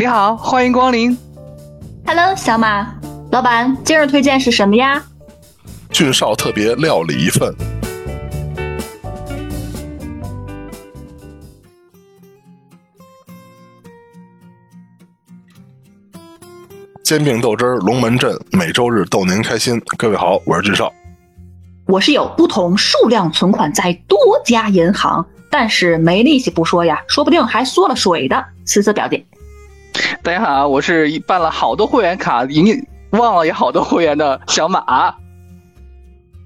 你好，欢迎光临。Hello，小马，老板，今日推荐是什么呀？俊少特别料理一份。煎饼豆汁儿，龙门阵，每周日逗您开心。各位好，我是俊少。我是有不同数量存款在多家银行，但是没利息不说呀，说不定还缩了水的。思思表弟，大家好，我是办了好多会员卡，已经忘了有好多会员的小马。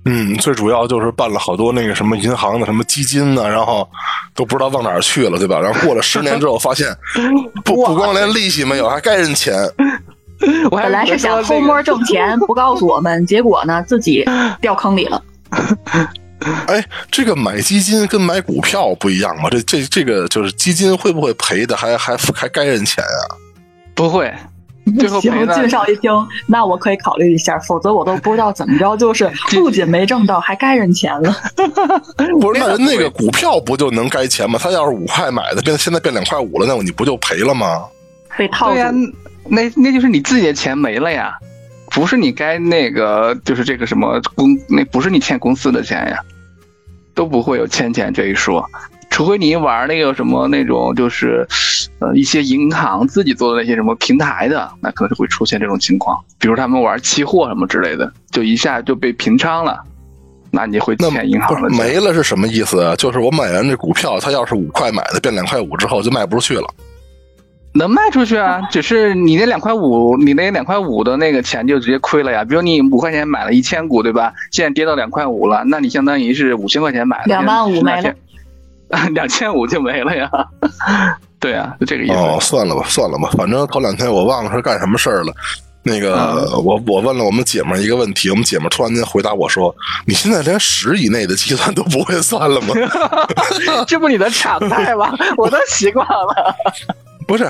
嗯，最主要就是办了好多那个什么银行的什么基金呢，然后都不知道往哪儿去了，对吧？然后过了十年之后，发现 不不光连利息没有，还该人钱。我还本来是想偷摸挣钱，不告诉我们，结果呢自己掉坑里了。哎，这个买基金跟买股票不一样吗？这这这个就是基金会不会赔的还还还该人钱啊？不会，最后赔行，的俊少一听，那我可以考虑一下，否则我都不知道怎么着，就是 不仅没挣到，还该人钱了。不是，那人那个股票不就能该钱吗？他要是五块买的，变现在变两块五了，那你不就赔了吗？被套对呀、住，那那就是你自己的钱没了呀，不是你该那个就是这个什么公，那不是你欠公司的钱呀，都不会有欠钱这一说，除非你玩那个什么那种就是，呃一些银行自己做的那些什么平台的，那可能就会出现这种情况，比如他们玩期货什么之类的，就一下就被平仓了，那你会欠银行的钱。没了是什么意思啊？就是我买完这股票，它要是五块买的，变两块五之后就卖不出去了。能卖出去啊，只是你那两块五，你那两块五的那个钱就直接亏了呀。比如你五块钱买了一千股，对吧？现在跌到两块五了，那你相当于是五千块钱买的，两万五没了，两千五就没了呀。对啊，就这个意思。哦，算了吧，算了吧，反正头两天我忘了是干什么事儿了。那个，嗯我我问了我们姐们一个问题，我们姐们突然间回答我说：“你现在连十以内的计算都不会算了吗？” 这不你的常态吗？我都习惯了。不是，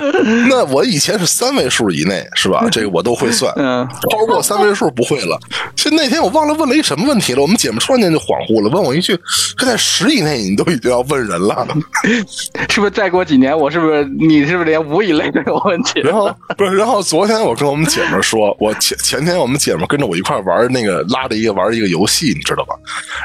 那我以前是三位数以内，是吧？这个我都会算，嗯，超过三位数不会了。其实那天我忘了问了一什么问题了，我们姐们突然间就恍惚了，问我一句：“这在十以内你都已经要问人了？” 是不是再过几年，我是不是你是不是连五以内都有问题？然后不是，然后昨天我跟我们姐们说，我前前天我们姐们跟着我一块儿玩那个拉着一个玩一个游戏，你知道吧？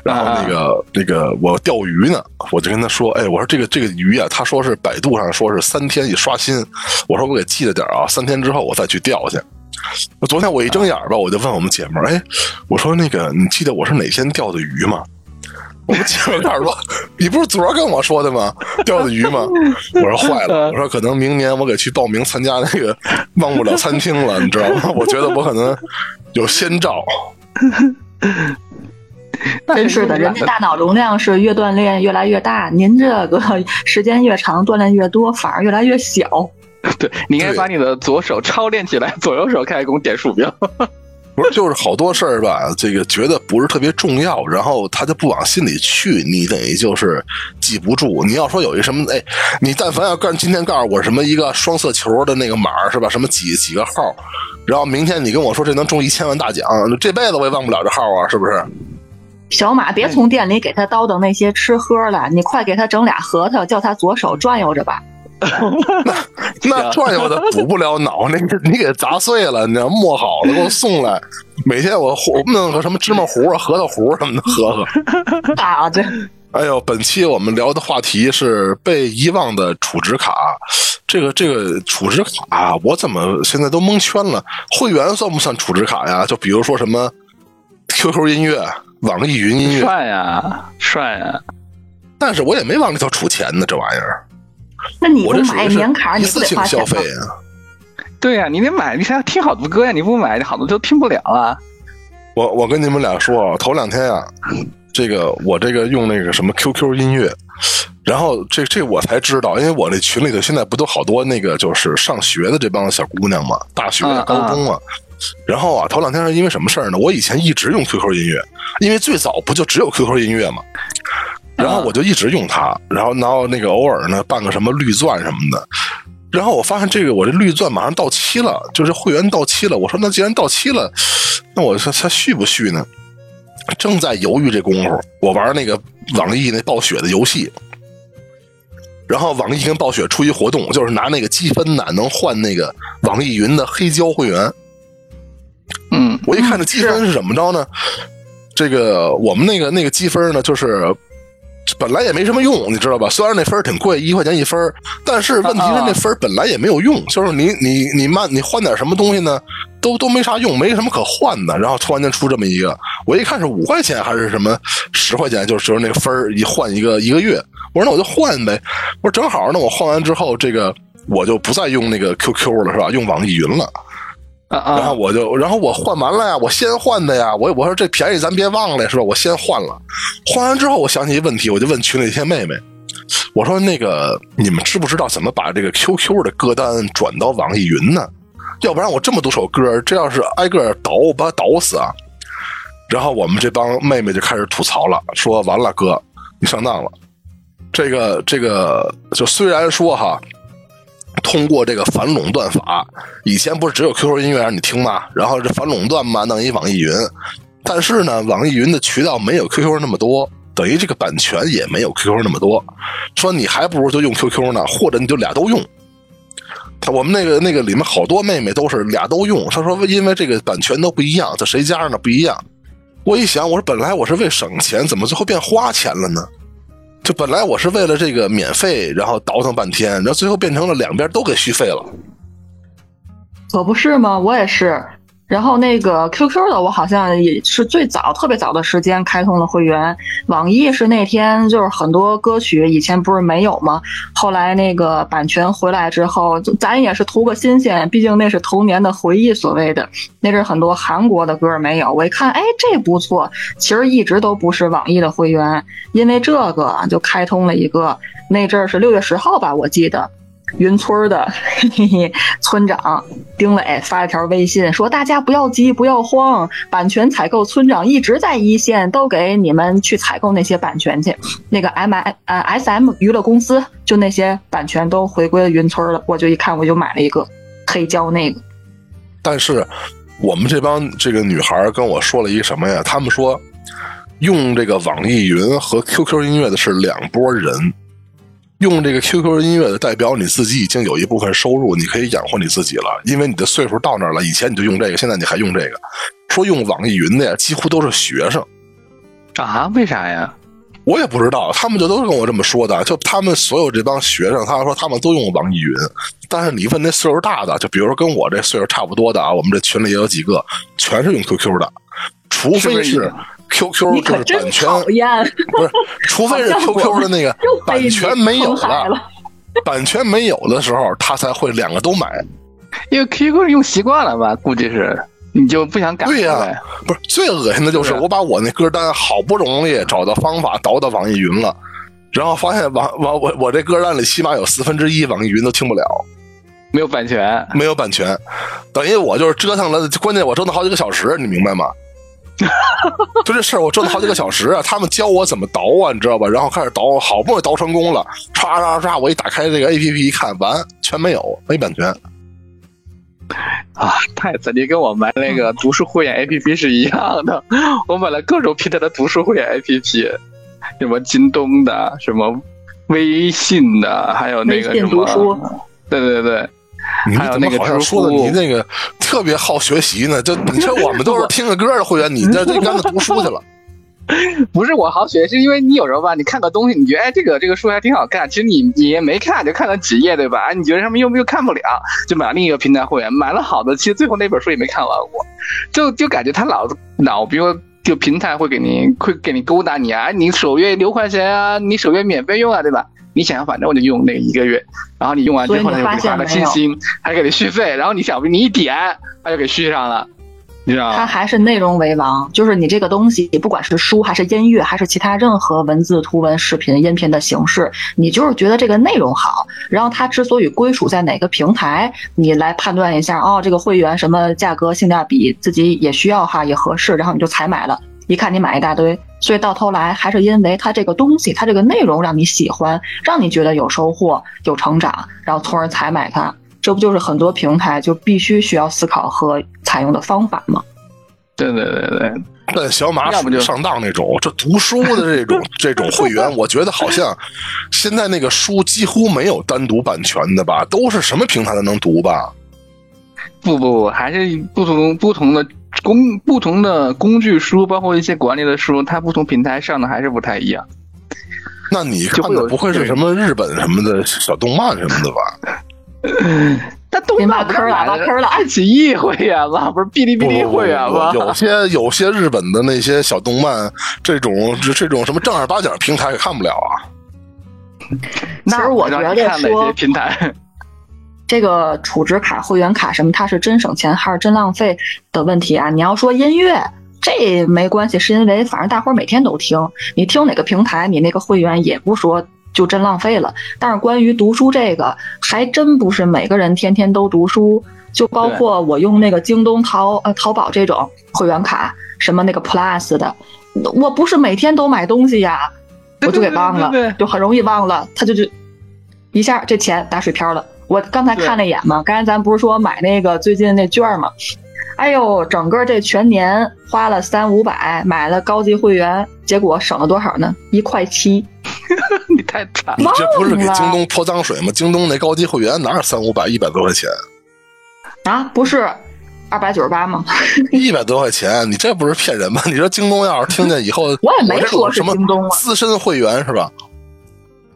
然后那个、那个我钓鱼呢，我就跟他说，哎，我说这个这个鱼啊，他说是百度上说是三天一刷心，我说我给记着点啊，三天之后我再去钓去。昨天我一睁眼吧，我就问我们姐们儿，哎，我说那个你记得我是哪天钓的鱼吗？我们姐们儿告诉说：“你不是昨儿跟我说的吗？钓的鱼吗？”我说：“坏了，我说可能明年我给去报名参加那个忘不了餐厅了，你知道吗？我觉得我可能有先兆。真是的，人家大脑容量是越锻炼越来越大，您这个时间越长，锻炼越多，反而越来越小。对，你应该把你的左手操练起来，左右手开始给我点鼠标。不是，就是好多事儿吧，这个觉得不是特别重要，然后他就不往心里去，你等于就是记不住。你要说有一什么，哎，你但凡要干今天告诉我什么一个双色球的那个码是吧？什么几几个号，然后明天你跟我说这能中一千万大奖，这辈子我也忘不了这号啊，是不是？小马，别从店里给他叨叨那些吃喝了，你快给他整俩核桃，叫他左手转悠着吧。那 那转悠的补不了脑，那个你给砸碎了，你要磨好了给我送来，每天我糊弄个什么芝麻糊啊、核桃糊什么的喝喝。啊，对哎呦，本期我们聊的话题是被遗忘的储值卡。这个这个储值卡，我怎么现在都蒙圈了？会员算不算储值卡呀？就比如说什么 QQ 音乐、网易云音乐，帅呀，帅呀！但是我也没往里头储钱呢，这玩意儿。那你不我这买年卡，一你不得次性消？费啊。对呀、你得买，你想要听好多歌呀，你不买，你好多都听不了啊。我我跟你们俩说，头两天啊，这个我这个用那个什么 QQ 音乐，然后这这我才知道，因为我那群里头现在不都好多那个就是上学的这帮小姑娘嘛，大学、嗯高中啊。然后啊，头两天是因为什么事儿呢？我以前一直用 QQ 音乐，因为最早不就只有 QQ 音乐嘛，然后我就一直用它，然后然后那个偶尔呢办个什么绿钻什么的，然后我发现这个我这绿钻马上到期了，就是会员到期了。我说那既然到期了，那我说它续不续呢？正在犹豫这功夫，我玩那个网易那暴雪的游戏，然后网易跟暴雪出一活动，就是拿那个积分呢，能换那个网易云的黑胶会员。嗯我一看这积分是怎么着呢？这个我们那个那个积分呢，就是本来也没什么用，你知道吧？虽然那分儿挺贵，一块钱一分儿，但是问题是那分儿本来也没有用，就是你你你慢你换点什么东西呢，都都没啥用，没什么可换的。然后突然间出这么一个，我一看是五块钱还是什么十块钱，就是就是那个分儿一换一个一个月，我说那我就换呗。我说正好，那我换完之后，这个我就不再用那个 QQ 了，是吧？用网易云了。然后，我就，然后我换完了呀，我先换的呀，我我说这便宜咱别忘了是吧？我先换了，换完之后我想起一个问题，我就问群里一些妹妹，我说那个你们知不知道怎么把这个 QQ 的歌单转到网易云呢？要不然我这么多首歌，这要是挨个倒，我把它倒死啊！然后我们这帮妹妹就开始吐槽了，说完了哥，你上当了。这个这个，就虽然说哈，通过这个反垄断法，以前不是只有 QQ 音乐让你听吗？然后这反垄断嘛，弄一网易云，但是呢，网易云的渠道没有 QQ 那么多，等于这个版权也没有 QQ 那么多。说你还不如就用 QQ 呢，或者你就俩都用。他我们那个那个里面好多妹妹都是俩都用，他说因为这个版权都不一样，这谁家呢不一样。我一想，我说本来我是为省钱，怎么最后变花钱了呢？就本来我是为了这个免费，然后倒腾半天，然后最后变成了两边都给续费了。可不是吗？我也是。然后那个 QQ 的，我好像也是最早、特别早的时间开通了会员。网易是那天就是很多歌曲以前不是没有吗？后来那个版权回来之后，咱也是图个新鲜，毕竟那是童年的回忆，所谓的那阵很多韩国的歌没有。我一看，哎，这不错。其实一直都不是网易的会员，因为这个就开通了一个。那阵儿是六月十号吧，我记得。云村的嘿 嘿村长丁磊发了条微信，说：“大家不要急，不要慌，版权采购村长一直在一线，都给你们去采购那些版权去。那个 M I 呃 S M 娱乐公司，就那些版权都回归云村了。我就一看，我就买了一个黑胶那个。但是我们这帮这个女孩跟我说了一个什么呀？他们说用这个网易云和 QQ 音乐的是两拨人。”用这个 QQ 音乐的代表你自己已经有一部分收入，你可以养活你自己了，因为你的岁数到那儿了。以前你就用这个，现在你还用这个。说用网易云的呀，几乎都是学生啊？为啥呀？我也不知道，他们就都是跟我这么说的。就他们所有这帮学生，他说他们都用网易云，但是你问那岁数大的，就比如说跟我这岁数差不多的啊，我们这群里也有几个，全是用 QQ 的，除非是。QQ 就是版权，不是，除非是 QQ 的那个版权没有了，版权没有的时候，他才会两个都买。因为 QQ 用习惯了吧，估计是你就不想改。对呀，不是最恶心的就是我把我那歌单好不容易找到方法导到网易云了，然后发现网网我我这歌单里起码有四分之一网易云都听不了，没有版权，没有版权，等于我就是折腾了，关键我折腾好几个小时，你明白吗？就这事儿，我折腾好几个小时啊！他们教我怎么倒啊，你知道吧？然后开始倒，好不容易倒成功了，唰唰唰！我一打开这个 A P P 一看，完全没有，没版权啊！太子！你跟我买那个读书会员 A P P 是一样的，我买了各种平台的读书会员 A P P，什么京东的，什么微信的，还有那个什么，对对对。还有那个好像说的你那个特别好学习呢，就你说我们都是听个歌的会员，你这这干脆读书去了。不是我好学，是因为你有时候吧，你看个东西，你觉得哎，这个这个书还挺好看，其实你你也没看，就看了几页，对吧？哎，你觉得上面又又看不了，就买另一个平台会员，买了好的，其实最后那本书也没看完过，就就感觉他老老，比如就平台会给你会给你勾搭你啊，你首月六块钱啊，你首月免费用啊，对吧？你想，反正我就用那一个月，然后你用完之后，他就给你发个信息，还给你续费，然后你想，你一点，他就给续上了，你知道吗？它还是内容为王，就是你这个东西，不管是书还是音乐，还是其他任何文字、图文、视频、音频的形式，你就是觉得这个内容好，然后它之所以归属在哪个平台，你来判断一下，哦，这个会员什么价格、性价比，自己也需要哈，也合适，然后你就采买了。一看你买一大堆，所以到头来还是因为它这个东西，它这个内容让你喜欢，让你觉得有收获、有成长，然后从而采买它。这不就是很多平台就必须需要思考和采用的方法吗？对对对对，但小马要不就上当那种，这读书的这种 这种会员，我觉得好像现在那个书几乎没有单独版权的吧，都是什么平台都能读吧？不不不，还是不同不同的工不同的工具书，包括一些管理的书，它不同平台上的还是不太一样。那你看的不会是什么日本什么的小动漫什么的吧？但动别漫坑了坑了爱奇艺会员吗？不是哔哩哔哩会员吗？有些 有些日本的那些小动漫，这种这这种什么正儿八经平台也看不了啊。那其实我让觉得你看哪说些平台？这个储值卡、会员卡什么，它是真省钱还是真浪费的问题啊？你要说音乐，这没关系，是因为反正大伙儿每天都听，你听哪个平台，你那个会员也不说就真浪费了。但是关于读书这个，还真不是每个人天天都读书，就包括我用那个京东、淘呃淘宝这种会员卡，什么那个 Plus 的，我不是每天都买东西呀，我就给忘了对对对对，就很容易忘了，他就就一下这钱打水漂了。我刚才看了一眼嘛，刚才咱不是说买那个最近那券儿嘛？哎呦，整个这全年花了三五百买了高级会员，结果省了多少呢？一块七。你太惨了。你这不是给京东泼脏水吗？京东那高级会员哪有三五百一百多块钱？啊，不是二百九十八吗？一百多块钱，你这不是骗人吗？你说京东要是听见以后，我也没说是什么京东啊资深会员是吧？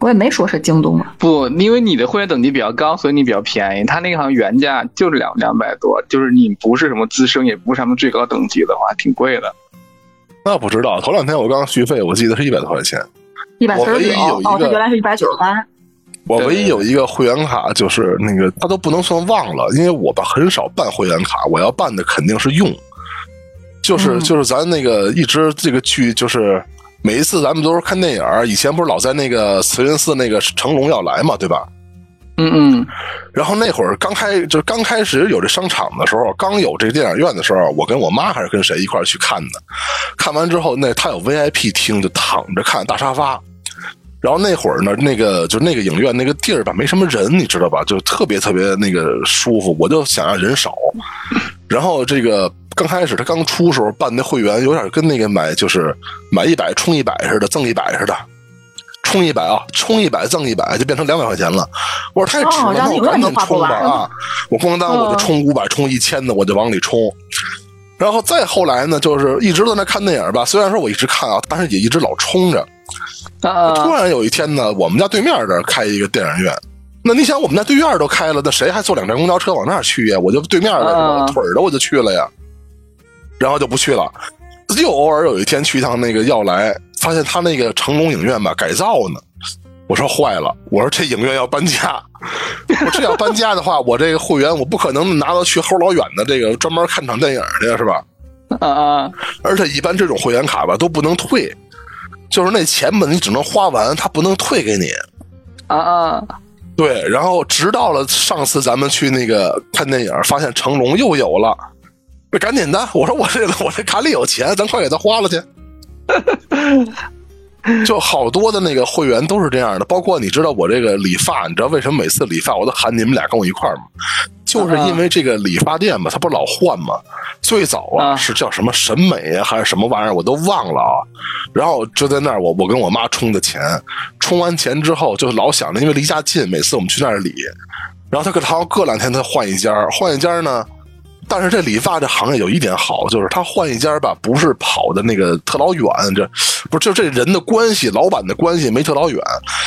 我也没说是京东啊。不，因为你的会员等级比较高，所以你比较便宜。他那个好像原价就是两两百多，就是你不是什么资深，也不是什么最高等级的话，挺贵的。那不知道，头两天我刚续费，我记得是一百多块钱。一百四十九我唯一有一，个哦，它原来是一百九十八。我唯一有一个会员卡，就是那个它都不能算忘了，因为我吧很少办会员卡，我要办的肯定是用，就是嗯就是咱那个一直这个剧就是每一次咱们都是看电影儿，以前不是老在那个慈云寺那个成龙要来嘛，对吧？嗯嗯，然后那会儿刚开就是刚开始有这商场的时候，刚有这电影院的时候，我跟我妈还是跟谁一块儿去看的。看完之后，那他有 VIP 厅，就躺着看大沙发。然后那会儿呢，那个就那个影院那个地儿吧，没什么人，你知道吧？就特别特别那个舒服。我就想让人少。然后这个刚开始他刚出时候办那会员，有点跟那个买就是买一百充一百似的，赠一百似的。充一百啊，充一百赠一百，就变成两百块钱了。我说太值了，那我赶紧充吧啊！我咣当我就嗯充五百，充一千的，我就往里充。然后再后来呢，就是一直在那看电影吧。虽然说我一直看啊，但是也一直老充着。啊突然有一天呢，我们家对面这儿开一个电影院。那你想，我们家对面都开了，那谁还坐两站公交车往那儿去呀？我就对面的，嗯腿儿的我就去了呀。然后就不去了。又偶尔有一天去一趟那个要来，发现他那个成龙影院吧改造呢。我说坏了，我说这影院要搬家，我这要搬家的话，我这个会员我不可能拿到去齁老远的这个专门看场电影去，是吧？啊啊！而且一般这种会员卡吧都不能退，就是那钱吧你只能花完，他不能退给你。啊啊！对，然后直到了上次咱们去那个看电影，发现成龙又有了，那赶紧的，我说我这我这卡里有钱，咱快给他花了去。就好多的那个会员都是这样的，包括你知道我这个理发，你知道为什么每次理发我都喊你们俩跟我一块儿吗？就是因为这个理发店吧，它不是老换吗？最早啊啊是叫什么审美啊，还是什么玩意儿，我都忘了啊。然后就在那儿，我我跟我妈充的钱，充完钱之后就老想着，因为离家近，每次我们去那儿理，然后他可好像过两天他换一家，换一家呢。但是这理发这行业有一点好，就是他换一家吧，不是跑的那个特老远，这不是就这人的关系，老板的关系没特老远，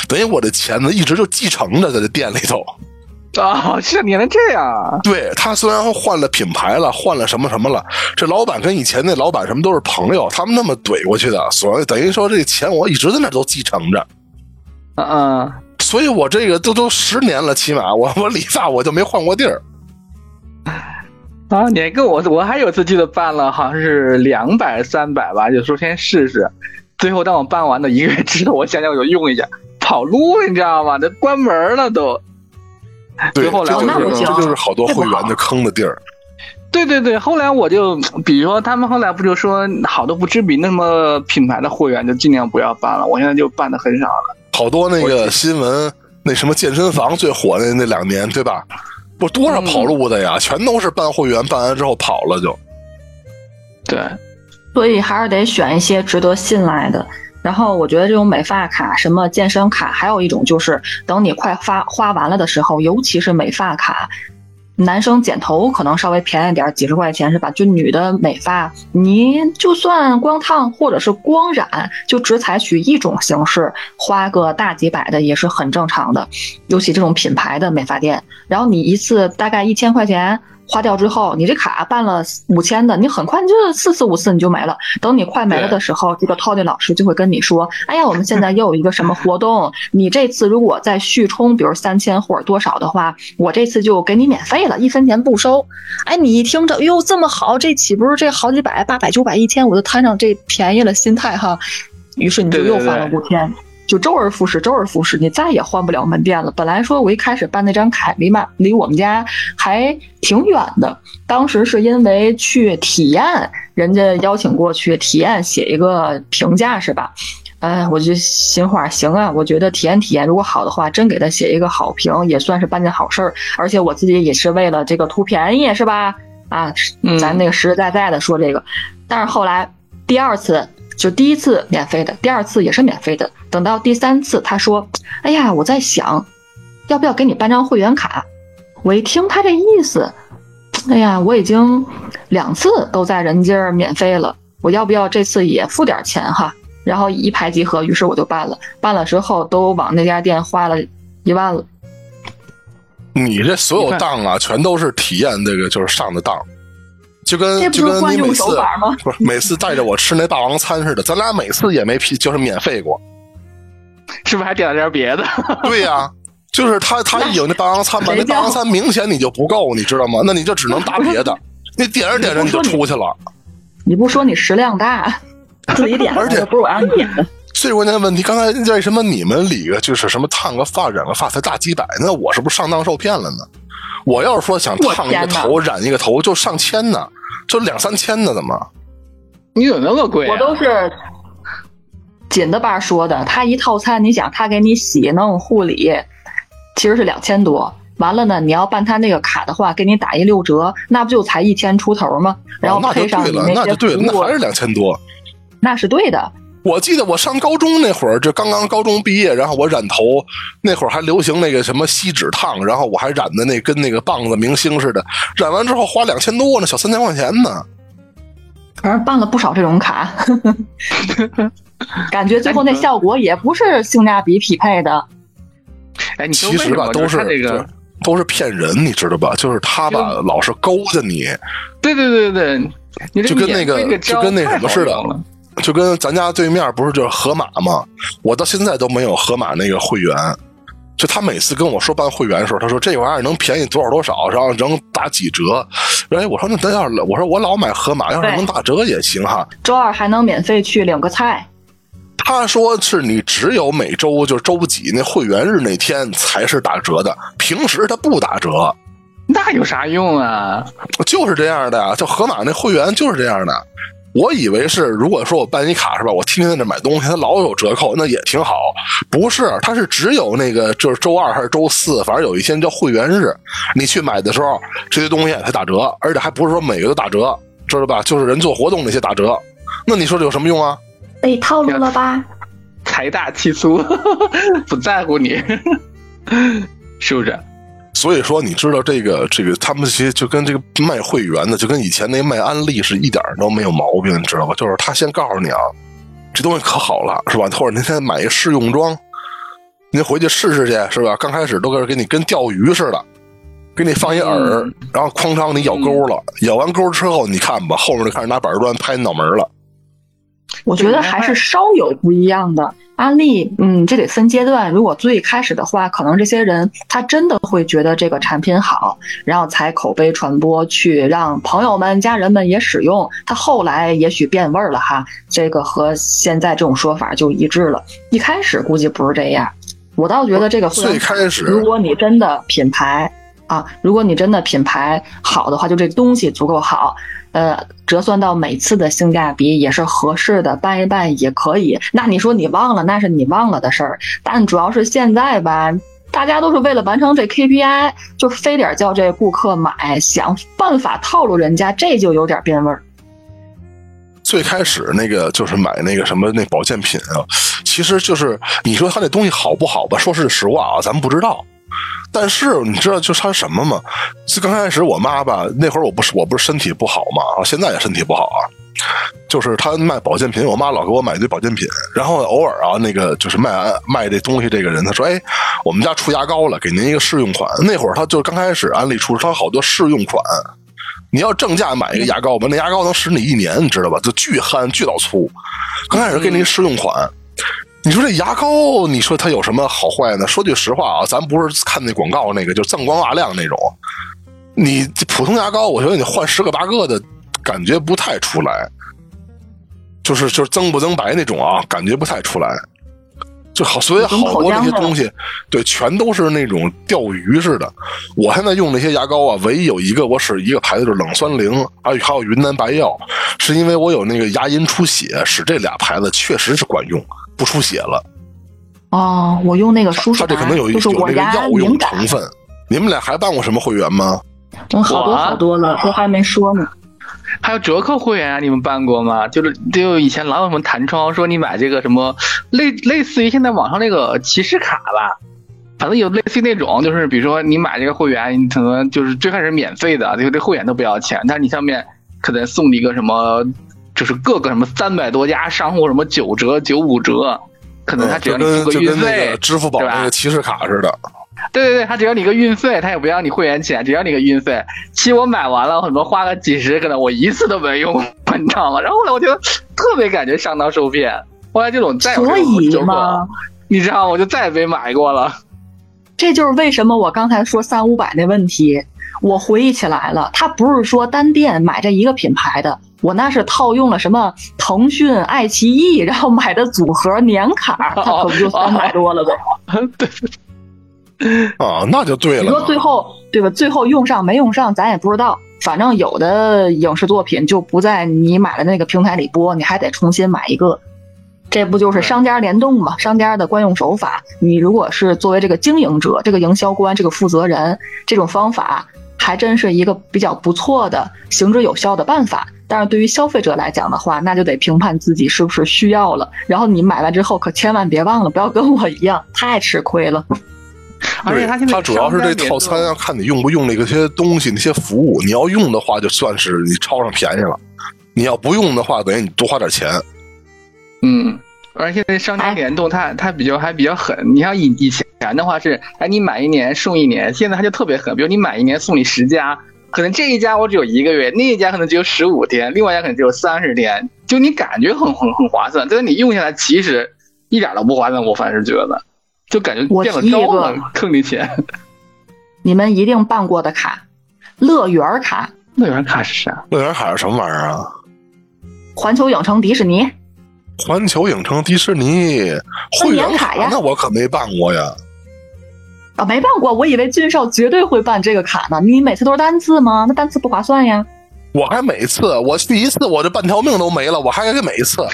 等于我的钱呢一直就继承着在这店里头。啊，是你能这样啊？对他虽然换了品牌了，换了什么什么了，这老板跟以前那老板什么都是朋友，他们那么怼过去的，所以等于说这钱我一直在那都继承着。啊啊！所以我这个都都十年了，起码我我理发我就没换过地儿。啊，你还跟我，我还有次记得办了，好像是两百三百吧，有时候先试试。最后当我办完的一个月之后，我想想我就用一下，跑路你知道吗？这关门了都。对，最后来这就是这就是好多会员的坑的地儿。对对对，后来我就，比如说他们后来不就说好多不知名那么品牌的会员就尽量不要办了，我现在就办的很少了。好多那个新闻，那什么健身房最火的那两年，对吧？不多少跑路的呀，全都是办会员，办完之后跑了就。对，所以还是得选一些值得信赖的。然后我觉得这种美发卡、什么健身卡，还有一种就是等你快发花完了的时候，尤其是美发卡。男生剪头可能稍微便宜点，几十块钱是吧？就女的美发，你就算光烫或者是光染，就只采取一种形式，花个大几百的也是很正常的。尤其这种品牌的美发店，然后你一次大概一千块钱。花掉之后，你这卡办了五千的，你很快就四次五次你就没了。等你快没了的时候，这个 Tony 老师就会跟你说：“哎呀，我们现在又有一个什么活动，你这次如果再续充，比如三千或者多少的话，我这次就给你免费了，一分钱不收。”哎，你一听着，哟，这么好，这岂不是这好几百、八百、九百、一千，我就摊上这便宜了心态哈。于是你就又花了五千。就周而复始，周而复始，你再也换不了门店了。本来说我一开始办那张卡离嘛离我们家还挺远的，当时是因为去体验，人家邀请过去体验，写一个评价是吧？哎，我就心话行啊，我觉得体验体验，如果好的话，真给他写一个好评，也算是办件好事儿。而且我自己也是为了这个图便宜是吧？啊，咱那个实实在在的说这个，但是后来第二次。就第一次免费的，第二次也是免费的。等到第三次，他说：“哎呀，我在想，要不要给你办张会员卡？”我一听他这意思，哎呀，我已经两次都在人家免费了，我要不要这次也付点钱哈？然后一拍即合，于是我就办了。办了之后，都往那家店花了一万了。你这所有当啊，全都是体验这个，就是上的当。就跟就跟你每次不是每次带着我吃那霸王餐似的，咱俩每次也没批，就是免费过，是不是还点了点别的？对呀，就是他他有那霸王餐嘛，那霸王餐明显你就不够，你知道吗？那你就只能搭别的，你点着点着你就出去了。你不说你食量大，自己点，而且不是我让你点的。最关键的问题，刚才为什么你们理个就是什么烫个发染个发才大几百？那我是不是上当受骗了呢？我要是说想烫一个头染一个头就上千呢。就两三千呢，怎么？你怎么那么贵？我都是紧的吧说的。他一套餐，你想他给你洗弄护理，其实是两千多。完了呢，你要办他那个卡的话，给你打一六折，那不就才一千出头吗？然后配上你那些服务，那还是两千多。那是对的。我记得我上高中那会儿，就刚刚高中毕业，然后我染头，那会儿还流行那个什么锡纸烫，然后我还染的那跟那个棒子明星似的，染完之后花两千多呢，小三千块钱呢。反正办了不少这种卡，感觉最后那效果也不是性价比匹配的。哎，你其实吧，都是这个都是骗人，你知道吧？就是他吧，老是勾着你。对对对对对，就跟那个就跟那什么似的。就跟咱家对面不是就是盒马吗？我到现在都没有盒马那个会员。就他每次跟我说办会员的时候，他说这玩意儿能便宜多少多少，然后能打几折。哎，我说那咱要是我说我老买盒马，要是能打折也行哈。周二还能免费去领个菜。他说是你只有每周就周几那会员日那天才是打折的，平时他不打折。那有啥用啊？就是这样的呀，就盒马那会员就是这样的。我以为是，如果说我办一卡是吧，我天天在那买东西，它老有折扣，那也挺好。不是，它是只有那个就是周二还是周四，反正有一天叫会员日，你去买的时候，这些东西才打折，而且还不是说每个都打折，知道吧？就是人做活动那些打折。那你说这有什么用啊？被套路了吧？财大气粗，不在乎你，是不是？所以说，你知道这个这个，他们其实就跟这个卖会员的，就跟以前那卖安利是一点都没有毛病，你知道吧？就是他先告诉你啊，这东西可好了，是吧？或者您先买一试用装，您回去试试去，是吧？刚开始都给给你跟钓鱼似的，给你放一饵，然后哐当你咬钩了，咬完钩之后，你看吧，后面就开始拿板砖拍脑门了。我觉得还是稍有不一样的。安利，嗯，这得分阶段。如果最开始的话，可能这些人他真的会觉得这个产品好，然后才口碑传播，去让朋友们、家人们也使用。他后来也许变味儿了哈，这个和现在这种说法就一致了。一开始估计不是这样。我倒觉得这个最开始，如果你真的品牌啊，如果你真的品牌好的话，就这东西足够好。呃，折算到每次的性价比也是合适的，办一办也可以。那你说你忘了，那是你忘了的事儿。但主要是现在吧，大家都是为了完成这 KPI，就非得叫这顾客买，想办法套路人家，这就有点变味儿。最开始那个就是买那个什么那保健品啊，其实就是你说他那东西好不好吧？说是实话啊，咱们不知道。但是你知道就他什么吗？就刚开始我妈吧，那会儿我不是我不是身体不好嘛啊，现在也身体不好啊。就是他卖保健品，我妈老给我买一堆保健品，然后偶尔啊，那个就是卖卖这东西这个人，他说：“哎，我们家出牙膏了，给您一个试用款。”那会儿他就刚开始安利出，他好多试用款。你要正价买一个牙膏吧，那牙膏能使你一年，你知道吧？就巨憨巨老粗。刚开始给你试用款，你说这牙膏，你说它有什么好坏呢？说句实话啊，咱不是看那广告那个，就锃光瓦亮那种。你普通牙膏，我觉得你换十个八个的感觉不太出来。就是就是增不增白那种啊，感觉不太出来，就好，所以好多那些东西，对，全都是那种钓鱼似的。我现在用那些牙膏啊，唯一有一个我使一个牌子就是冷酸灵，还有还有云南白药，是因为我有那个牙龈出血，使这俩牌子确实是管用，不出血了。哦，我用那个舒它这可能有有那个药用成分。你们俩还办过什么会员吗？我好多好多了，我还没说呢。还有折扣会员啊，你们办过吗？就是就以前老有什么弹窗说你买这个什么类类似于现在网上那个骑士卡吧，反正有类似于那种，就是比如说你买这个会员，你可能就是最开始免费的，这个这会员都不要钱，但是你上面可能送你一个什么，就是各个什么三百多家商户什么九折九五折，可能他只要你付个运费，支付宝那个骑士卡似的。对对对，他只要你个运费，他也不要你会员钱，只要你个运费。其实我买完了，很多花个几十，可能我一次都没用，你知道吗？然后后来我觉得特别感觉上当受骗，后来这种再所以嘛，你知道，我就再也没买过了。这就是为什么我刚才说三五百那问题，我回忆起来了，他不是说单店买这一个品牌的，我那是套用了什么腾讯、爱奇艺，然后买的组合年卡，那可不就三百多了呗？对。啊，那就对了。你说最后对吧？最后用上没用上，咱也不知道。反正有的影视作品就不在你买的那个平台里播，你还得重新买一个。这不就是商家联动吗？商家的惯用手法。你如果是作为这个经营者、这个营销官、这个负责人，这种方法还真是一个比较不错的、行之有效的办法。但是对于消费者来讲的话，那就得评判自己是不是需要了。然后你买完之后，可千万别忘了，不要跟我一样太吃亏了。而且它它主要是这套餐要看你用不用那个些东西那些服务，你要用的话就算是你超上便宜了，你要不用的话等于你多花点钱。嗯，而且这商家联动它它比较还比较狠，你像以以前的话是哎你买一年送一年，现在它就特别狠，比如你买一年送你十家，可能这一家我只有一个月，那一家可能只有十五天，另外一家可能只有三十天，就你感觉很很很划算，但是你用下来其实一点都不划算，我反正觉得。就感觉变了招了，坑你钱。你们一定办过的卡，乐园卡。乐园卡是啥？乐园卡是什么玩意儿啊？环球影城、迪士尼。环球影城、迪士尼会员卡呀？那我可没办过呀。啊，没办过，我以为俊少绝对会办这个卡呢。你每次都是单次吗？那单次不划算呀。我还每次，我去一次我这半条命都没了，我还给每一次。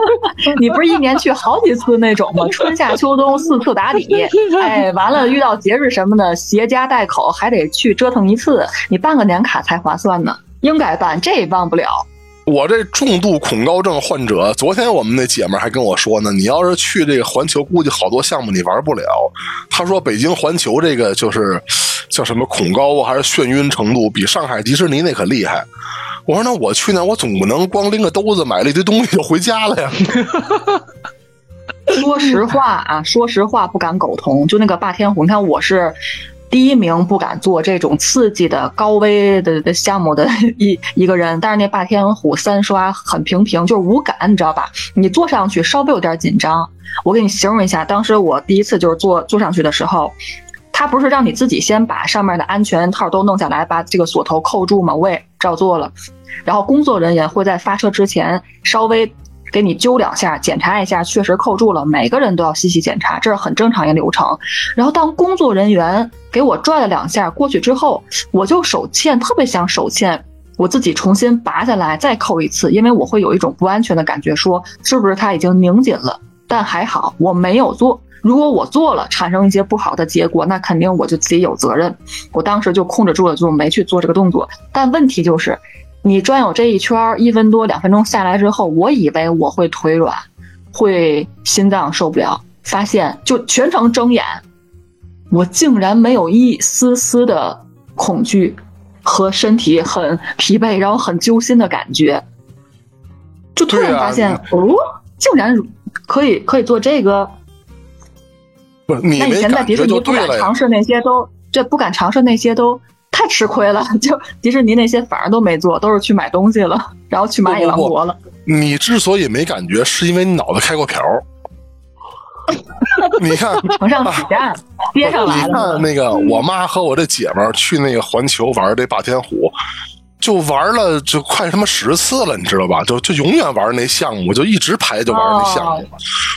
你不是一年去好几次那种吗？春夏秋冬四次打底，哎，完了遇到节日什么的，携家带口还得去折腾一次，你办个年卡才划算呢。应该办，这忘不了。我这重度恐高症患者，昨天我们那姐们还跟我说呢，你要是去这个环球，估计好多项目你玩不了。她说北京环球这个就是叫什么恐高啊，还是眩晕程度，比上海迪士尼那可厉害。我说那我去那，我总不能光拎个兜子买了一堆东西就回家了呀。说实话啊，说实话不敢苟同。就那个霸天虎，你看我是。第一名不敢做这种刺激的高危的的项目的一一个人，但是那霸天虎三刷很平平，就是无感，你知道吧？你坐上去稍微有点紧张。我给你形容一下，当时我第一次就是坐坐上去的时候，他不是让你自己先把上面的安全套都弄下来，把这个锁头扣住吗？我也照做了。然后工作人员会在发车之前稍微。给你揪两下，检查一下，确实扣住了。每个人都要细细检查，这是很正常一个流程。然后当工作人员给我拽了两下过去之后，我就手欠，特别想手欠，我自己重新拔下来再扣一次，因为我会有一种不安全的感觉，说是不是它已经拧紧了？但还好我没有做。如果我做了，产生一些不好的结果，那肯定我就自己有责任。我当时就控制住了，就没去做这个动作。但问题就是。你转悠这一圈儿一分多两分钟下来之后，我以为我会腿软，会心脏受不了，发现就全程睁眼，我竟然没有一丝丝的恐惧和身体很疲惫，然后很揪心的感觉，就突然发现、哦，竟然可以可以做这个。不是你那以前在迪士尼不敢尝。试那些都，这不敢尝试那些都太吃亏了。就迪士尼那些反而都没做，都是去买东西了，然后去蚂蚁王国了。你之所以没感觉，是因为你脑子开过瓢。你看，承上启下，接上来你了。看那个，我妈和我这姐们儿去那个环球玩这霸天虎，就玩了就快他妈十次了，你知道吧？就就永远玩那项目，就一直排就玩那项目。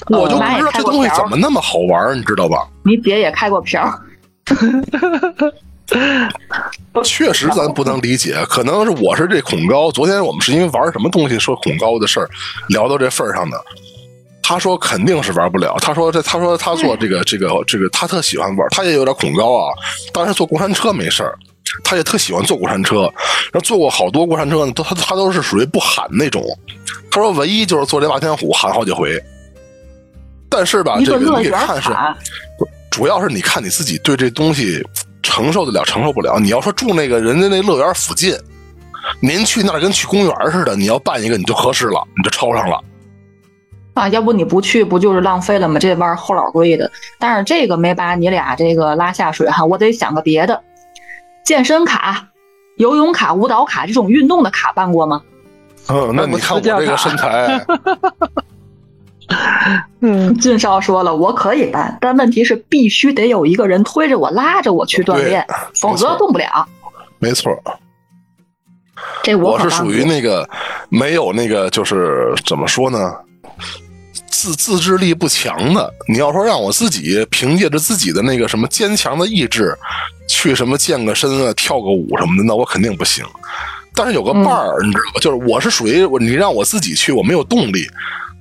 我就不知道这东西怎么那么好玩，你知道吧？你姐也开过瓢儿，确实咱不能理解，可能是我是这恐高。昨天我们是因为玩什么东西说恐高的事儿，聊到这份儿上的。他说肯定是玩不了。他说这，他说他做这个这个这个，他特喜欢玩，他也有点恐高啊。但是坐过山车没事儿，他也特喜欢坐过山车。然后坐过好多过山车呢，都他他都是属于不喊那种。他说唯一就是坐这霸天虎喊好几回。但是吧，这个你看是，主要是你看你自己对这东西承受得了承受不了。你要说住那个人家那乐园附近，您去那儿跟去公园似的，你要办一个你就合适了，你就超上了。啊，要不你不去，不就是浪费了吗？这玩意儿齁老贵的。但是这个没把你俩这个拉下水哈，我得想个别的。健身卡、游泳卡、舞蹈卡这种运动的卡办过吗？嗯，那你看我这个身材，嗯，俊少说了，我可以办，但问题是必须得有一个人推着我、拉着我去锻炼，否则动不了。没错，这我我是属于那个没有那个就是怎么说呢？自自制力不强的，你要说让我自己凭借着自己的那个什么坚强的意志，去什么健个身啊、跳个舞什么的，那我肯定不行。但是有个伴儿，你知道吗？就是我是属于你让我自己去，我没有动力。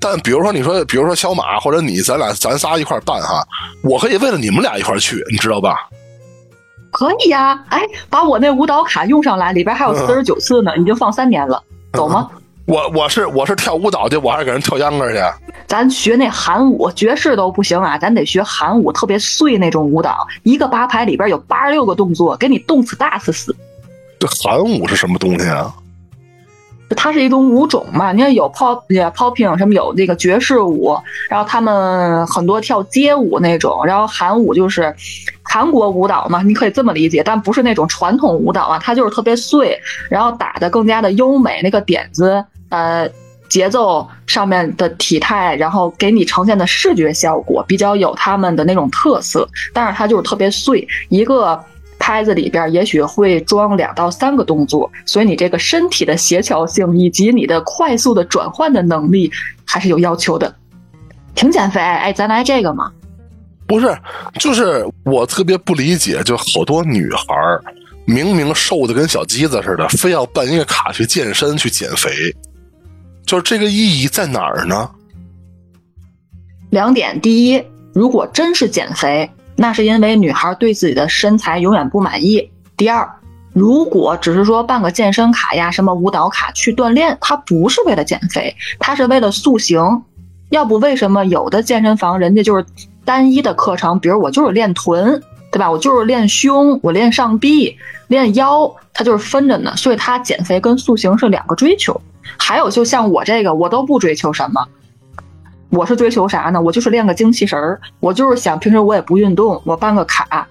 但比如说你说，比如说小马或者你，咱俩咱仨一块儿办哈，我可以为了你们俩一块儿去，你知道吧？可以呀、哎，把我那舞蹈卡用上来，里边还有嗯四十九次呢，已经放三年了，走吗？我我是我是跳舞蹈去，我还是给人跳秧歌去。咱学那韩舞，爵士都不行啊，咱得学韩舞，特别碎那种舞蹈，一个八拍里边有八十六个动作，给你动次打次死。这韩舞是什么东西啊？它是一种舞种嘛，你看有 pop 也 popping 什么有那个爵士舞，然后他们很多跳街舞那种，然后韩舞就是韩国舞蹈嘛，你可以这么理解，但不是那种传统舞蹈啊，它就是特别碎，然后打的更加的优美，那个点子呃节奏上面的体态，然后给你呈现的视觉效果比较有他们的那种特色，但是它就是特别碎，一个。拍子里边也许会装两到三个动作，所以你这个身体的协调性以及你的快速的转换的能力还是有要求的。挺减肥，哎，咱来这个嘛。不是，就是我特别不理解，就好多女孩儿明明瘦的跟小鸡子似的，非要办一个卡去健身去减肥，就是这个意义在哪儿呢？两点，第一，如果真是减肥，那是因为女孩对自己的身材永远不满意。第二，如果只是说办个健身卡呀、什么舞蹈卡去锻炼，它不是为了减肥，它是为了塑形。要不为什么有的健身房人家就是单一的课程，比如我就是练臀，对吧？我就是练胸，我练上臂、练腰，它就是分着呢。所以它减肥跟塑形是两个追求。还有就像我这个，我都不追求什么。我是追求啥呢？我就是练个精气神儿，我就是想平时我也不运动，我办个卡，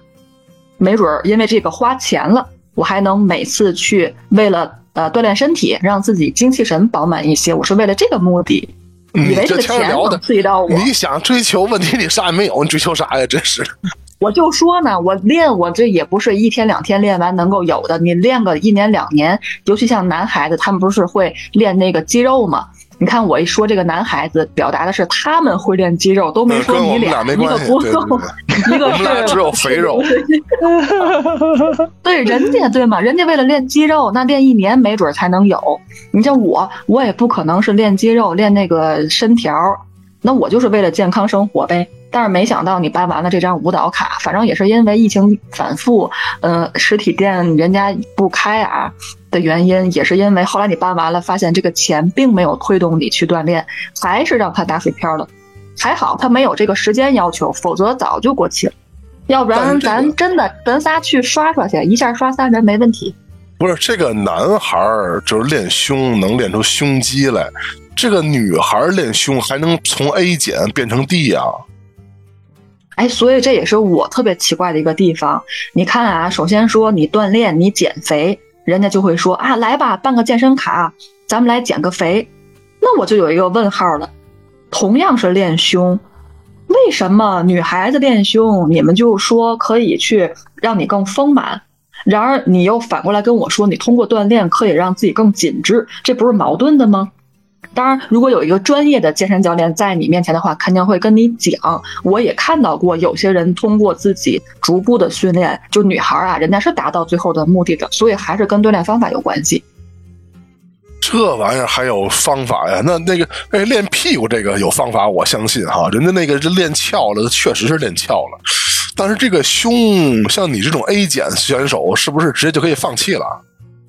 没准儿因为这个花钱了，我还能每次去为了呃锻炼身体，让自己精气神饱满一些。我是为了这个目的，以为这个钱能刺激到我。你想追求问题，你啥也没有，你追求啥呀？真是。我就说呢，我练我这也不是一天两天练完能够有的，你练个一年两年，尤其像男孩子，他们不是会练那个肌肉吗？你看我一说这个男孩子，表达的是他们会练肌肉，都没说你俩没一个关系对不够对，一个我们俩是只有肥肉。对，人家对吗？人家为了练肌肉，那练一年没准才能有。你像我，我也不可能是练肌肉、练那个身条，那我就是为了健康生活呗。但是没想到你办完了这张舞蹈卡，反正也是因为疫情反复，呃，实体店人家不开啊，的原因，也是因为后来你办完了，发现这个钱并没有推动你去锻炼，还是让他打水漂了。还好他没有这个时间要求，否则早就过期了。要不然咱真的咱仨去刷刷去，一下刷三人没问题。不是这个男孩儿就是练胸能练出胸肌来，这个女孩儿练胸还能从 A 减变成 D 啊？哎，所以这也是我特别奇怪的一个地方。你看啊，首先说你锻炼、你减肥，人家就会说啊，来吧，办个健身卡，咱们来减个肥。那我就有一个问号了。同样是练胸，为什么女孩子练胸，你们就说可以去让你更丰满，然而你又反过来跟我说，你通过锻炼可以让自己更紧致，这不是矛盾的吗？当然，如果有一个专业的健身教练在你面前的话，肯定会跟你讲。我也看到过有些人通过自己逐步的训练，就女孩啊，人家是达到最后的目的的，所以还是跟锻炼方法有关系。这玩意儿还有方法呀？那那个哎，练屁股这个有方法，我相信哈。人家那个练翘了，确实是练翘了。但是这个胸，像你这种 A 减选手，是不是直接就可以放弃了？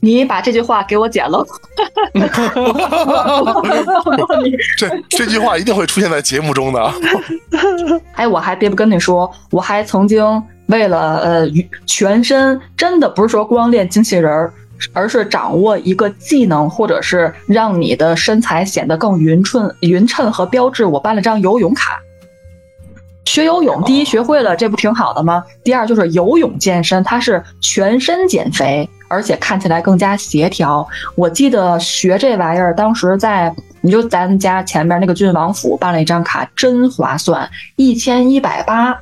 你把这句话给我剪了。这这句话一定会出现在节目中的。哎，我还别不跟你说，我还曾经为了呃全身，真的不是说光练精气人儿。而是掌握一个技能，或者是让你的身材显得更匀称、匀称和标志。我办了张游泳卡，学游泳，第一学会了，这不挺好的吗？第二就是游泳健身，它是全身减肥，而且看起来更加协调。我记得学这玩意儿，当时在你就咱家前面那个郡王府办了一张卡，真划算，一千一百八。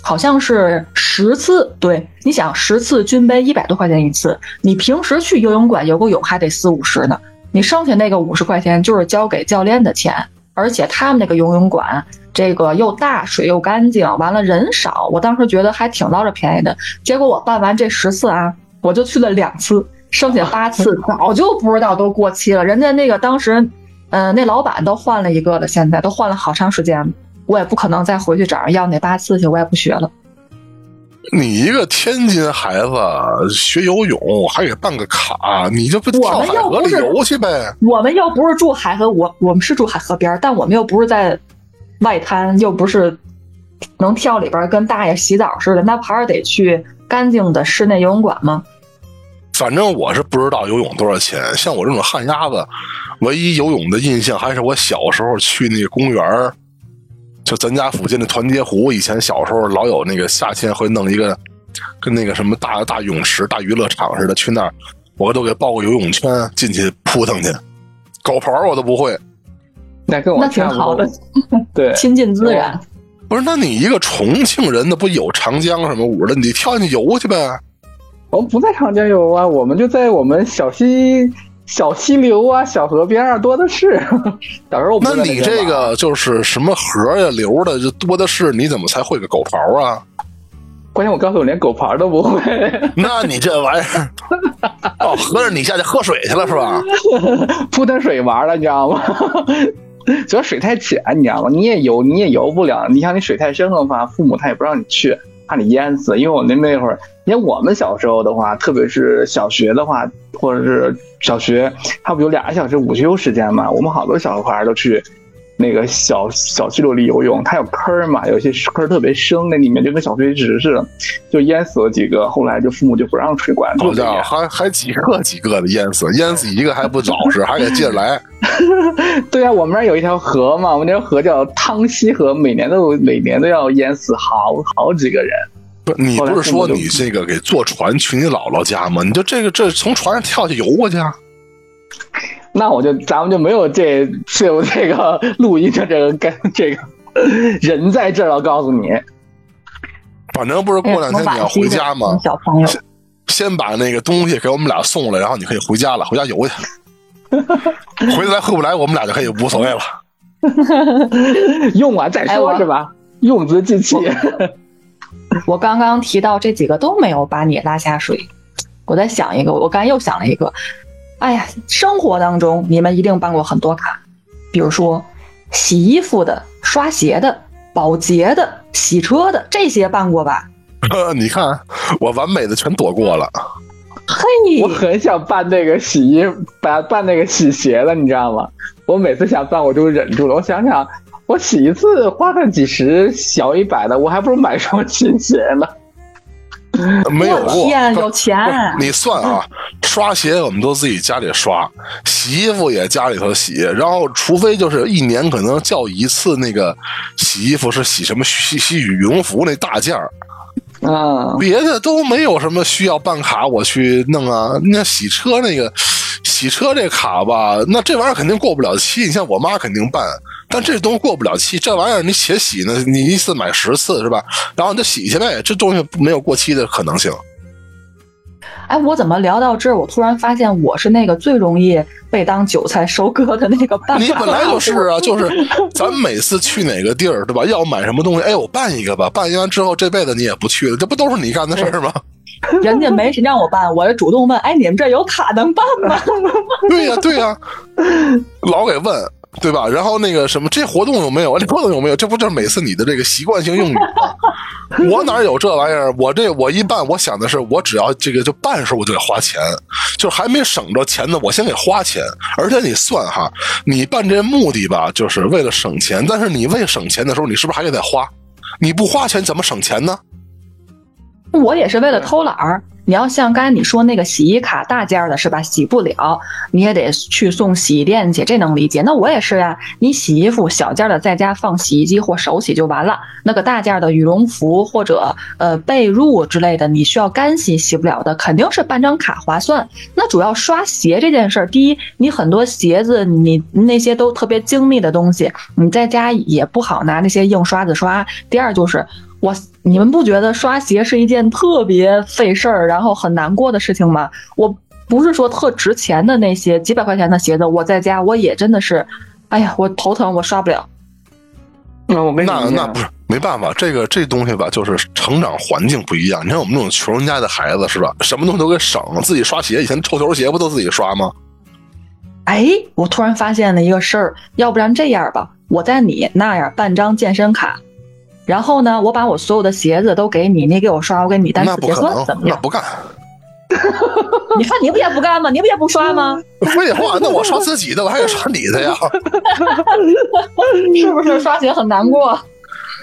好像是十次，对，你想十次军杯一百多块钱一次，你平时去游泳馆游个泳还得四五十呢，你剩下那个五十块钱就是交给教练的钱，而且他们那个游泳馆这个又大，水又干净，完了人少，我当时觉得还挺捞着便宜的。结果我办完这十次啊，我就去了两次，剩下八次早就不知道都过期了。人家那个当时，嗯，那老板都换了一个了，现在都换了好长时间了。我也不可能再回去找人要那八次去，我也不学了。你一个天津孩子学游泳还给办个卡，你就不跳海河里游去呗？我们又不是住海河，我我们是住海河边，但我们又不是在外滩，又不是能跳里边跟大爷洗澡似的，那不还是得去干净的室内游泳馆吗？反正我是不知道游泳多少钱。像我这种旱鸭子，唯一游泳的印象还是我小时候去那个公园就咱家附近的团结湖，以前小时候老有那个夏天会弄一个，跟那个什么大大泳池、大娱乐场似的，去那儿我都给报个游泳圈进去扑腾去，狗刨我都不会。那跟我那挺好的，对，亲近自然。不是，那你一个重庆人，那不有长江什么五的，你跳进去游去呗？我们不在长江游啊，我们就在我们小溪。小溪流啊，小河边啊，多的是。小时候那你这个就是什么河呀、流的，就多的是。你怎么才会个狗刨啊？关键我告诉我，连狗刨都不会。那你这玩意儿，哦，合着你下去喝水去了是吧？扑腾水玩了，你知道吗？主要水太浅，你知道吗？你也游，你也游不了。你像你水太深的话，父母他也不让你去。怕你淹死，因为我那那会儿，因为我们小时候的话，特别是小学的话，或者是小学，他不有俩小时午休时间嘛？我们好多小孩都去那个小小溪流里游泳，它有坑嘛，有些坑特别深，那里面就跟小水池似的，就淹死了几个。后来就父母就不让水管，好家伙，还 还几个几个的淹死，淹死一个还不老实，还得接着来。对啊，我们那儿有一条河嘛，我们那条河叫汤溪河，每年都每年都要淹死好好几个人。不，你不是说你这个给坐船去你姥姥家吗？你就这个这从船上跳下去游过去？那我就咱们就没有这有这个录音的这个跟这个人在这儿，我告诉你。反正不是过两天你要回家吗？小朋友，先把那个东西给我们俩送来，然后你可以回家了，回家游去。回来回不来，我们俩就可以无所谓了。用完再说，是吧？用之即弃。我刚刚提到这几个都没有把你拉下水，我在想一个，我刚又想了一个。哎呀，生活当中你们一定办过很多卡，比如说洗衣服的、刷鞋的、保洁的、洗车的，这些办过吧？你看，我完美的全躲过了。嘿，我很想办那个洗衣，办办那个洗鞋的，你知道吗？我每次想办，我就忍住了。我想想，我洗一次花个几十小一百的，我还不如买双新鞋呢。没有过。天，有钱，你算啊，刷鞋我们都自己家里刷，洗衣服也家里头洗，然后除非就是一年可能叫一次那个洗衣服是洗什么洗洗羽绒服那大件别的都没有什么需要办卡我去弄啊。那洗车那个洗车这卡吧，那这玩意儿肯定过不了期。你像我妈肯定办，但这东西过不了期。这玩意儿你且洗呢，你一次买十次是吧？然后你就洗去呗，这东西没有过期的可能性。哎，我怎么聊到这儿？我突然发现我是那个最容易被当韭菜收割的那个办法。你本来就是啊，就是咱每次去哪个地儿，对吧？要买什么东西，哎，我办一个吧。办完之后，这辈子你也不去了，这不都是你干的事儿吗？人家没谁让我办，我就主动问，哎，你们这有卡能办吗？对呀、对呀、老给问，对吧？然后那个什么，这活动有没有？这活动有没有？这不就是每次你的这个习惯性用语吗？我哪有这玩意儿？我这我一办，我想的是，我只要这个就办时候我就得花钱，就是还没省着钱呢，我先给花钱。而且你算哈，你办这目的吧，就是为了省钱，但是你为省钱的时候，你是不是还得再花？你不花钱怎么省钱呢？我也是为了偷懒儿。你要像刚才你说那个洗衣卡大件儿的是吧？洗不了，你也得去送洗衣店去，这能理解。那我也是呀，你洗衣服小件儿的在家放洗衣机或手洗就完了。那个大件儿的羽绒服或者呃被褥之类的，你需要干洗洗不了的，肯定是办张卡划算。那主要刷鞋这件事儿，第一，你很多鞋子你那些都特别精密的东西，你在家也不好拿那些硬刷子刷。第二就是。我，你们不觉得刷鞋是一件特别费事儿，然后很难过的事情吗？我不是说特值钱的那些几百块钱的鞋子，我在家我也真的是，哎呀，我头疼，我刷不了。那我跟你那那不是没办法，这个这东西吧，就是成长环境不一样。你看我们这种穷人家的孩子是吧，什么东西都给省，自己刷鞋，以前臭球鞋不都自己刷吗？哎，我突然发现了一个事儿，要不然这样吧，我在你那样办张健身卡，然后呢，我把我所有的鞋子都给你，你给我刷，我给你单那次结算，不可能怎，么样？那不干。你看你不也不干吗？你不也不刷吗？废话，那我刷自己的，我还得刷你的呀。是不是刷鞋很难过？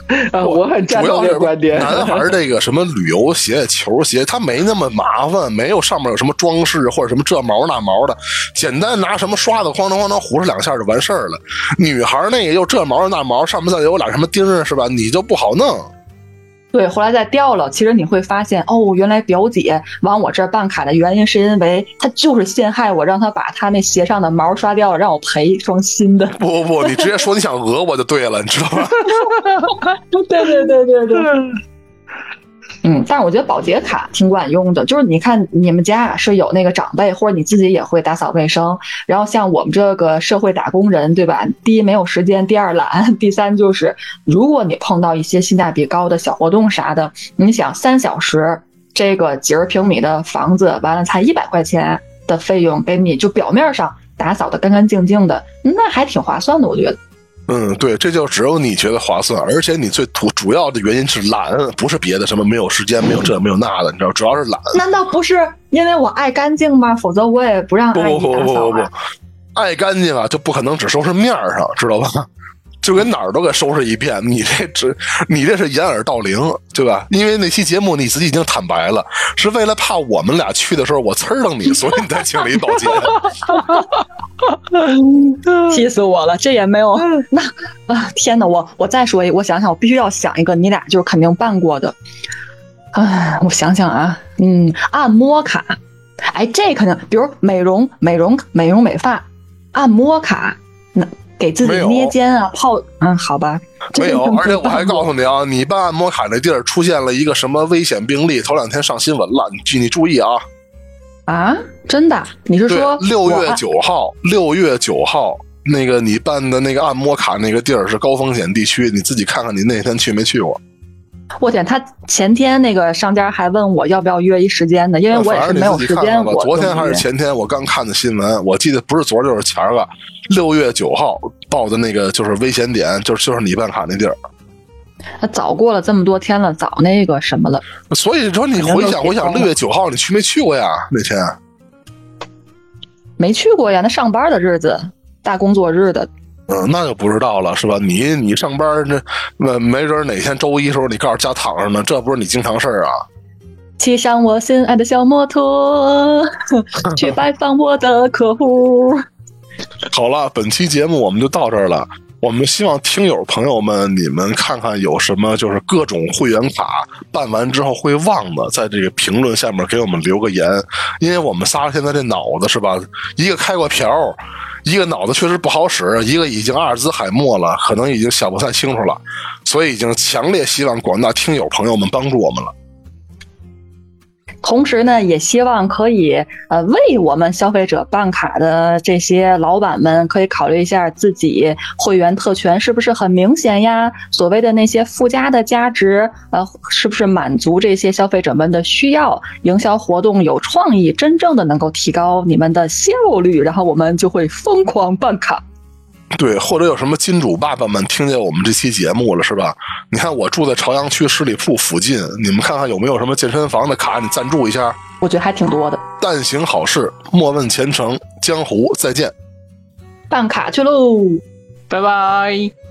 啊，我很赞同这个观点。男孩这个什么旅游鞋、球鞋，它没那么麻烦，没有上面有什么装饰或者什么这毛那毛的，简单拿什么刷子哐当哐当糊上两下就完事儿了。女孩那个又这毛那毛，上面再有俩什么钉儿是吧？你就不好弄。对，后来再掉了。其实你会发现，哦，原来表姐往我这儿办卡的原因是因为她就是陷害我，让她把她那鞋上的毛刷掉了，让我赔一双新的。不不不，你直接说你想讹我就对了，你知道吧？对对对对对。嗯，但是我觉得保洁卡挺管用的，就是你看你们家是有那个长辈，或者你自己也会打扫卫生，然后像我们这个社会打工人，对吧？第一没有时间，第二懒，第三就是如果你碰到一些性价比高的小活动啥的，你想三小时这个几十平米的房子，完了才一百块钱的费用，给你就表面上打扫的干干净净的，那还挺划算的，我觉得。嗯，对，这就只有你觉得划算，而且你最主主要的原因是懒，不是别的，什么没有时间，没有这没有那的，你知道，主要是懒。难道不是因为我爱干净吗？否则我也不让不不不不不不爱干净啊，就不可能只收拾面儿上，知道吧？就给哪儿都给收拾一遍，你这只 你这是掩耳盗铃，对吧？因为那期节目你自己已经坦白了，是为了怕我们俩去的时候我呲儿楞你，所以你才请了一保洁。气死我了！这也没有 那啊！天哪，我我再说一，我想想，我必须要想一个你俩就是肯定办过的。哎，我想想啊，嗯，按摩卡，哎，这肯定，比如美容、美容、美容美发，按摩卡，那给自己捏肩啊、泡，嗯，好吧，没有，而且我还告诉诉你啊，你办按摩卡那地儿出现了一个什么危险病例，头两天上新闻了，你注你注意啊。啊，真的？你是说，六月九号，六月九号，那个你办的那个按摩卡那个地儿是高风险地区，你自己看看你那天去没去过。我天，他前天那个商家还问我要不要约一时间呢，因为我也是没有。时间我昨天还是前天，我刚看的新闻，我记得不是昨儿就是前儿个，六月九号报的那个就是危险点，就是就是你办卡那地儿。他早过了这么多天了，早那个什么了。所以说你回想回想，六月九号你去没去过呀？那天没去过呀，那上班的日子，大工作日的。嗯，那就不知道了，是吧？你你上班这没没准哪天周一时候你告诉家躺着呢，这不是你经常事儿啊？骑上我心爱的小摩托，去拜访我的客户。好了，本期节目我们就到这儿了。我们希望听友朋友们，你们看看有什么就是各种会员卡办完之后会忘的，在这个评论下面给我们留个言。因为我们仨现在这脑子是吧，一个开过瓢，一个脑子确实不好使，一个已经阿尔兹海默了，可能已经想不太清楚了，所以已经强烈希望广大听友朋友们帮助我们了。同时呢，也希望可以呃为我们消费者办卡的这些老板们，可以考虑一下自己会员特权是不是很明显呀？所谓的那些附加的价值，呃，是不是满足这些消费者们的需要？营销活动有创意，真正的能够提高你们的效率，然后我们就会疯狂办卡。对，或者有什么金主爸爸们听见我们这期节目了，是吧？你看我住在朝阳区十里铺附近，你们看看有没有什么健身房的卡，你赞助一下。我觉得还挺多的。但行好事，莫问前程。江湖再见。办卡去喽，拜拜。